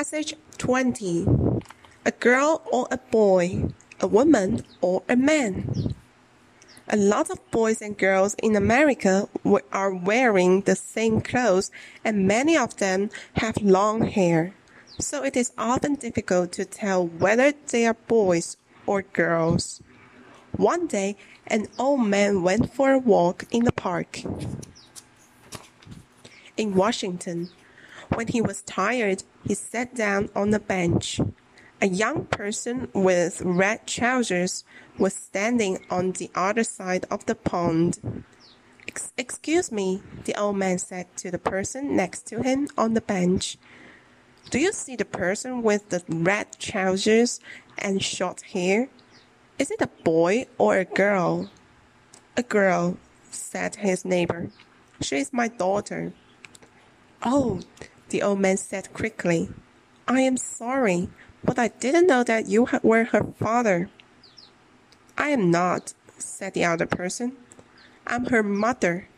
Passage 20 A girl or a boy, a woman or a man. A lot of boys and girls in America are wearing the same clothes and many of them have long hair. So it is often difficult to tell whether they are boys or girls. One day, an old man went for a walk in the park. In Washington, when he was tired, he sat down on a bench. A young person with red trousers was standing on the other side of the pond. Excuse me, the old man said to the person next to him on the bench. Do you see the person with the red trousers and short hair? Is it a boy or a girl? A girl, said his neighbor. She is my daughter. Oh, the old man said quickly. I am sorry, but I didn't know that you were her father. I am not, said the other person. I'm her mother,